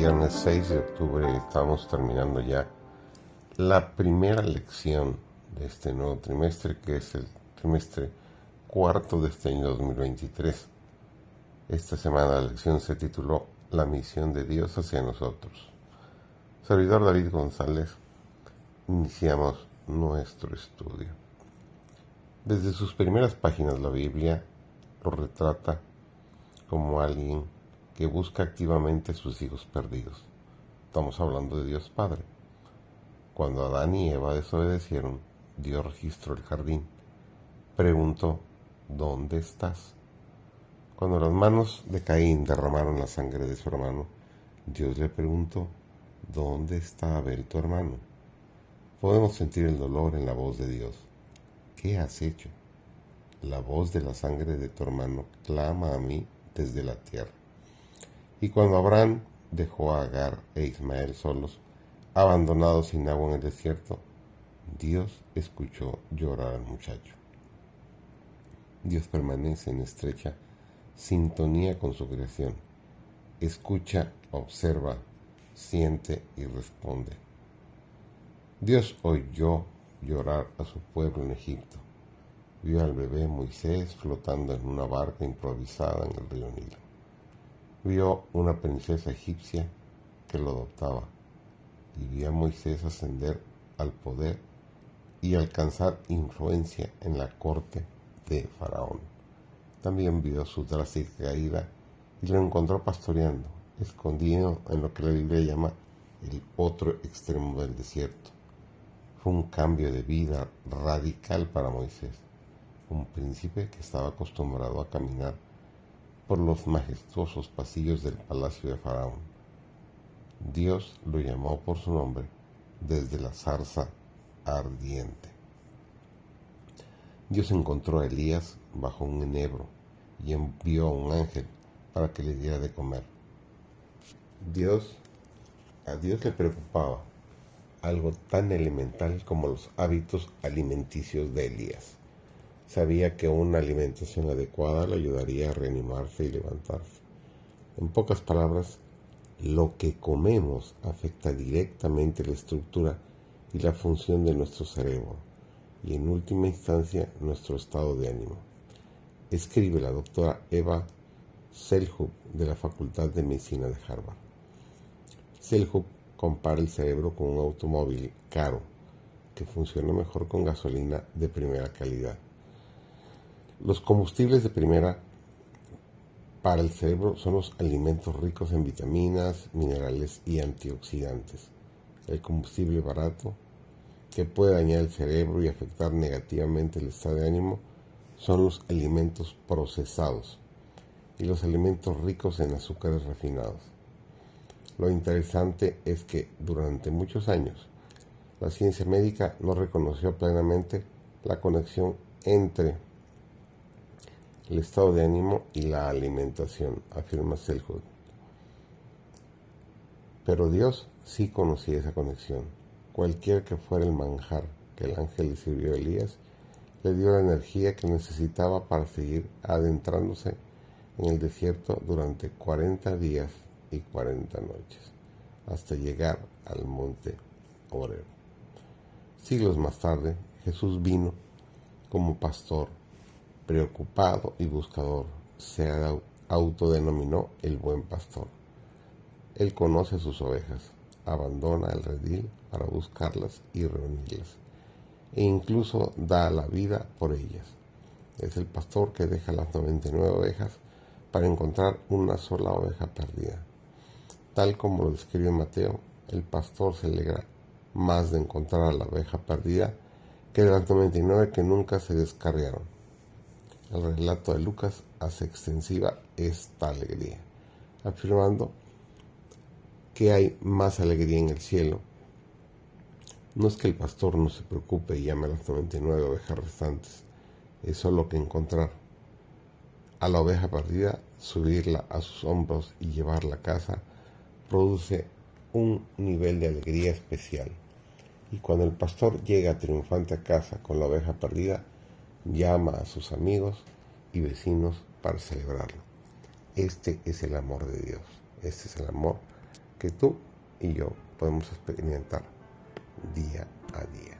Viernes 6 de octubre estamos terminando ya la primera lección de este nuevo trimestre, que es el trimestre cuarto de este año 2023. Esta semana la lección se tituló La misión de Dios hacia nosotros. Servidor David González, iniciamos nuestro estudio. Desde sus primeras páginas la Biblia lo retrata como alguien que busca activamente sus hijos perdidos. Estamos hablando de Dios Padre. Cuando Adán y Eva desobedecieron, Dios registró el jardín. Preguntó, ¿dónde estás? Cuando las manos de Caín derramaron la sangre de su hermano, Dios le preguntó, ¿dónde está Abel tu hermano? Podemos sentir el dolor en la voz de Dios. ¿Qué has hecho? La voz de la sangre de tu hermano clama a mí desde la tierra. Y cuando Abraham dejó a Agar e Ismael solos, abandonados sin agua en el desierto, Dios escuchó llorar al muchacho. Dios permanece en estrecha sintonía con su creación. Escucha, observa, siente y responde. Dios oyó llorar a su pueblo en Egipto. Vio al bebé Moisés flotando en una barca improvisada en el río Nilo vio una princesa egipcia que lo adoptaba y vio a Moisés ascender al poder y alcanzar influencia en la corte de Faraón. También vio su drástica caída y lo encontró pastoreando, escondido en lo que la Biblia llama el otro extremo del desierto. Fue un cambio de vida radical para Moisés, un príncipe que estaba acostumbrado a caminar por los majestuosos pasillos del palacio de Faraón. Dios lo llamó por su nombre desde la zarza ardiente. Dios encontró a Elías bajo un enebro y envió a un ángel para que le diera de comer. Dios, a Dios le preocupaba algo tan elemental como los hábitos alimenticios de Elías. Sabía que una alimentación adecuada le ayudaría a reanimarse y levantarse. En pocas palabras, lo que comemos afecta directamente la estructura y la función de nuestro cerebro y en última instancia nuestro estado de ánimo. Escribe la doctora Eva Selhub de la Facultad de Medicina de Harvard. Selhub compara el cerebro con un automóvil caro que funciona mejor con gasolina de primera calidad. Los combustibles de primera para el cerebro son los alimentos ricos en vitaminas, minerales y antioxidantes. El combustible barato, que puede dañar el cerebro y afectar negativamente el estado de ánimo, son los alimentos procesados y los alimentos ricos en azúcares refinados. Lo interesante es que durante muchos años la ciencia médica no reconoció plenamente la conexión entre el estado de ánimo y la alimentación, afirma Selhut. Pero Dios sí conocía esa conexión. Cualquier que fuera el manjar que el ángel le sirvió a Elías, le dio la energía que necesitaba para seguir adentrándose en el desierto durante 40 días y 40 noches, hasta llegar al monte Oreo. Siglos más tarde, Jesús vino como pastor preocupado y buscador, se autodenominó el buen pastor. Él conoce sus ovejas, abandona el redil para buscarlas y reunirlas, e incluso da la vida por ellas. Es el pastor que deja las 99 ovejas para encontrar una sola oveja perdida. Tal como lo describe Mateo, el pastor se alegra más de encontrar a la oveja perdida que de las 99 que nunca se descarriaron. El relato de Lucas hace extensiva esta alegría, afirmando que hay más alegría en el cielo. No es que el pastor no se preocupe y llame a las 99 ovejas restantes, es solo que encontrar a la oveja perdida, subirla a sus hombros y llevarla a casa, produce un nivel de alegría especial. Y cuando el pastor llega triunfante a casa con la oveja perdida, llama a sus amigos y vecinos para celebrarlo. Este es el amor de Dios. Este es el amor que tú y yo podemos experimentar día a día.